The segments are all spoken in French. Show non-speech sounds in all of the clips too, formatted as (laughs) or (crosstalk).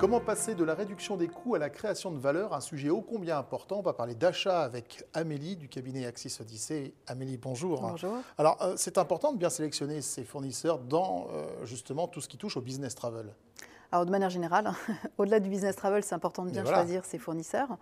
Comment passer de la réduction des coûts à la création de valeur Un sujet ô combien important? On va parler d'achat avec Amélie du cabinet Axis Odyssey. Amélie, bonjour. Bonjour. Alors, euh, c'est important de bien sélectionner ses fournisseurs dans euh, justement tout ce qui touche au business travel. Alors, de manière générale, (laughs) au-delà du business travel, c'est important de bien choisir ses fournisseurs.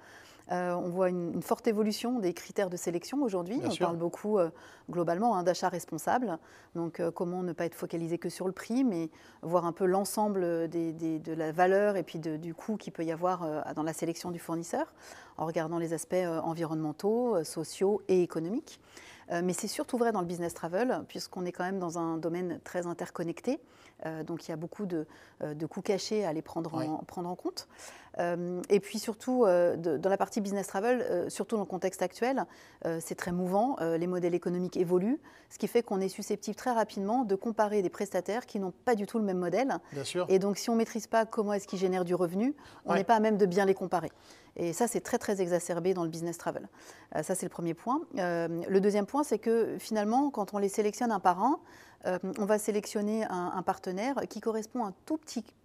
Euh, on voit une, forte évolution des critères de sélection aujourd'hui. On parle beaucoup euh, globalement hein, d'achat responsable. Donc euh, comment ne pas être focalisé que sur le prix, mais voir un peu l'ensemble de la valeur et puis du coût qu'il peut y avoir dans la sélection du fournisseur, en regardant les aspects environnementaux, sociaux et économiques. Mais c'est surtout vrai dans le business travel, puisqu'on est quand même dans un domaine très interconnecté. donc il y a beaucoup de, coûts cachés à les prendre, en, prendre en compte. et puis surtout, dans la partie business travel, euh, surtout dans le contexte actuel, euh, c'est très mouvant. Euh, les modèles économiques évoluent, ce qui fait qu'on est susceptible très rapidement de comparer des prestataires qui n'ont pas du tout le même modèle. Bien sûr. Et donc, si on ne maîtrise pas comment est-ce qu'ils génèrent du revenu, on n'est pas à même de bien les comparer. Et ça, c'est très, exacerbé dans le business travel. ça, c'est le premier point. le deuxième point, c'est que finalement, quand on les sélectionne un par un, on va sélectionner un, partenaire qui correspond à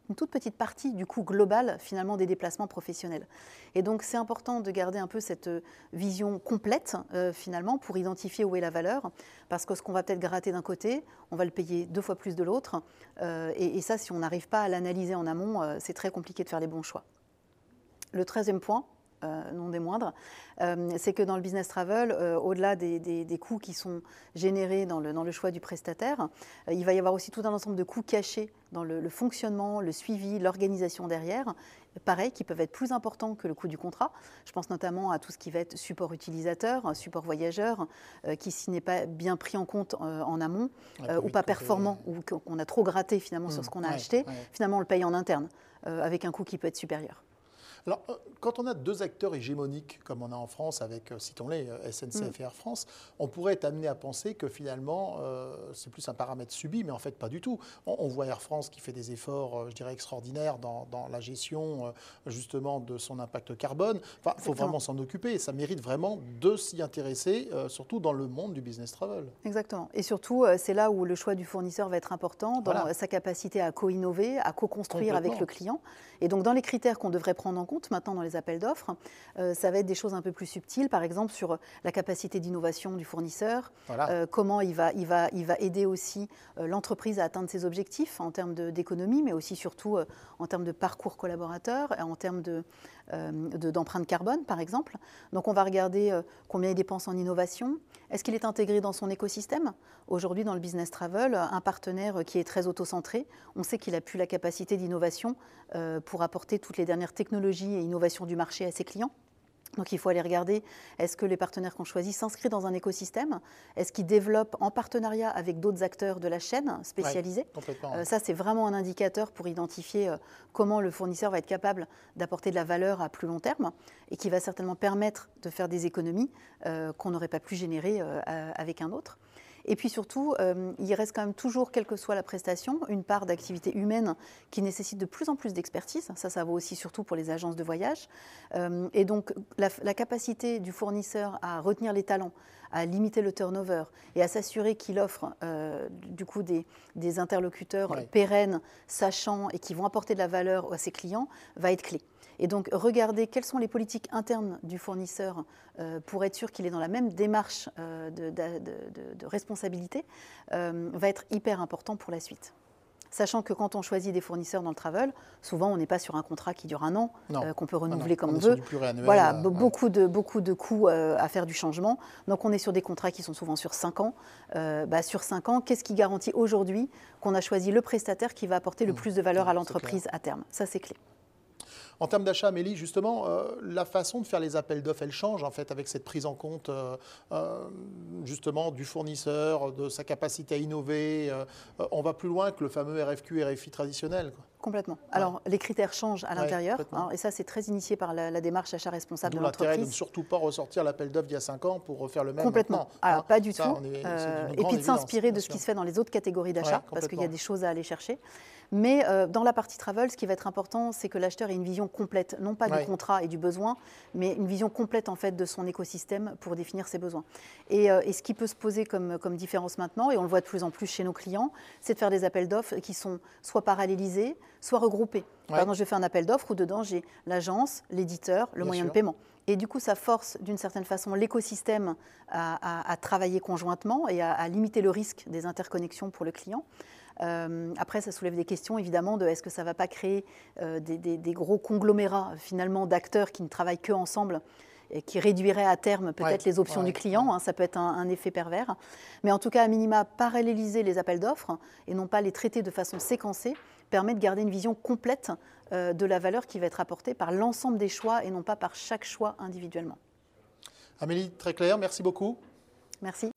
une toute petite partie du coût global finalement des déplacements professionnels. Et donc c'est important de garder un peu cette euh, vision complète euh, finalement pour identifier où est la valeur, parce que ce qu'on va peut-être gratter d'un côté, on va le payer deux fois plus de l'autre, euh, et, et, ça si on n'arrive pas à l'analyser en amont, c'est très compliqué de faire les bons choix. Le treizième point, euh, non des moindres, euh, c'est que dans le business travel, euh, au-delà des, coûts qui sont générés dans le, choix du prestataire, il va y avoir aussi tout un ensemble de coûts cachés dans le, fonctionnement, le suivi, l'organisation derrière, pareil, qui peuvent être plus importants que le coût du contrat. Je pense notamment à tout ce qui va être support utilisateur, support voyageur, qui s'il n'est pas bien pris en compte en amont, ou pas performant, ou qu'on a trop gratté finalement sur mmh. ce qu'on a acheté, finalement on le paye en interne, avec un coût qui peut être supérieur. Alors, euh, quand on a deux acteurs hégémoniques, comme on a en France avec, euh, citons-les, euh, SNCF et Air France, on pourrait être amené à penser que finalement, c'est plus un paramètre subi, mais en fait, pas du tout. On, voit Air France qui fait des efforts, je dirais, extraordinaires dans, la gestion, justement, de son impact carbone. Enfin, il faut vraiment s'en occuper. Ça mérite vraiment de s'y intéresser, surtout dans le monde du business travel. Exactement. Et surtout, c'est là où le choix du fournisseur va être important, dans sa capacité à co-innover, à co-construire avec le client. Et donc, dans les critères qu'on devrait prendre en compte, maintenant dans les appels d'offres. Euh, ça va être des choses un peu plus subtiles, par exemple sur la capacité d'innovation du fournisseur, euh, comment il va, il, va, il va aider aussi euh, l'entreprise à atteindre ses objectifs en termes d'économie, mais aussi surtout en termes de parcours collaborateur, en termes de, d'empreinte carbone, par exemple. Donc on va regarder combien il dépense en innovation. Est-ce qu'il est intégré dans son écosystème? Aujourd'hui, dans le business travel, un partenaire qui est très auto-centré, on sait qu'il a plus la capacité d'innovation pour apporter toutes les dernières technologies et innovation du marché à ses clients. Donc il faut aller regarder, est-ce que les partenaires qu'on choisit s'inscrivent dans un écosystème? Est-ce qu'ils développent en partenariat avec d'autres acteurs de la chaîne spécialisés? Euh, Ça, c'est vraiment un indicateur pour identifier euh, comment le fournisseur va être capable d'apporter de la valeur à plus long terme et qui va certainement permettre de faire des économies euh, qu'on n'aurait pas pu générer avec un autre. Et puis surtout, euh, il reste quand même toujours, quelle que soit la prestation, une part d'activité humaine qui nécessite de plus en plus d'expertise. Ça, ça vaut aussi surtout pour les agences de voyage. Euh, et donc, la, capacité du fournisseur à retenir les talents, à limiter le turnover et à s'assurer qu'il offre euh, du coup des, interlocuteurs pérennes, sachants et qui vont apporter de la valeur à ses clients, va être clé. Et donc, regarder quelles sont les politiques internes du fournisseur euh, pour être sûr qu'il est dans la même démarche euh, de, responsabilité euh, va être hyper important pour la suite. Sachant que quand on choisit des fournisseurs dans le travel, souvent on n'est pas sur un contrat qui dure un an, qu'on peut renouveler comme on, veut. voilà, beaucoup, de, beaucoup de coûts à faire du changement. Donc on est sur des contrats qui sont souvent sur 5 ans. Bah, sur 5 ans, qu'est-ce qui garantit aujourd'hui qu'on a choisi le prestataire qui va apporter le mmh. plus de valeur à l'entreprise à terme? Ça, c'est clé. En termes d'achat, Amélie, justement, euh, la façon de faire les appels d'offres, elle change en fait avec cette prise en compte euh, euh, justement du fournisseur, de sa capacité à innover. on va plus loin que le fameux RFQ, RFI traditionnel. Complètement. Alors, les critères changent à l'intérieur, et ça, c'est très initié par la, démarche achat responsable de l'entreprise. l'intérêt de ne surtout pas ressortir l'appel d'offres d'il y a 5 ans pour refaire le même. Complètement. Alors, hein, pas du tout. et puis de s'inspirer de ce qui se fait dans les autres catégories d'achat, parce qu'il y a des choses à aller chercher. Mais euh, dans la partie travel, ce qui va être important, c'est que l'acheteur ait une vision complète, non pas du contrat et du besoin, mais une vision complète en fait de son écosystème pour définir ses besoins. Et, euh, ce qui peut se poser comme, comme différence maintenant, et on le voit de plus en plus chez nos clients, c'est de faire des appels d'offres qui sont soit parallélisés, soient regroupés. Par exemple, je fais un appel d'offres où dedans j'ai l'agence, l'éditeur, le moyen de paiement. Et du coup, ça force d'une certaine façon l'écosystème à, travailler conjointement et à, limiter le risque des interconnexions pour le client. Euh, après, ça soulève des questions évidemment de est-ce que ça ne va pas créer euh, des, gros conglomérats finalement d'acteurs qui ne travaillent que ensemble et qui réduirait à terme peut-être les options du client. Hein, ça peut être un, effet pervers. Mais en tout cas, à minima, paralléliser les appels d'offres et non pas les traiter de façon séquencée permet de garder une vision complète euh, de la valeur qui va être apportée par l'ensemble des choix et non pas par chaque choix individuellement. Amélie, très clair, merci beaucoup. Merci.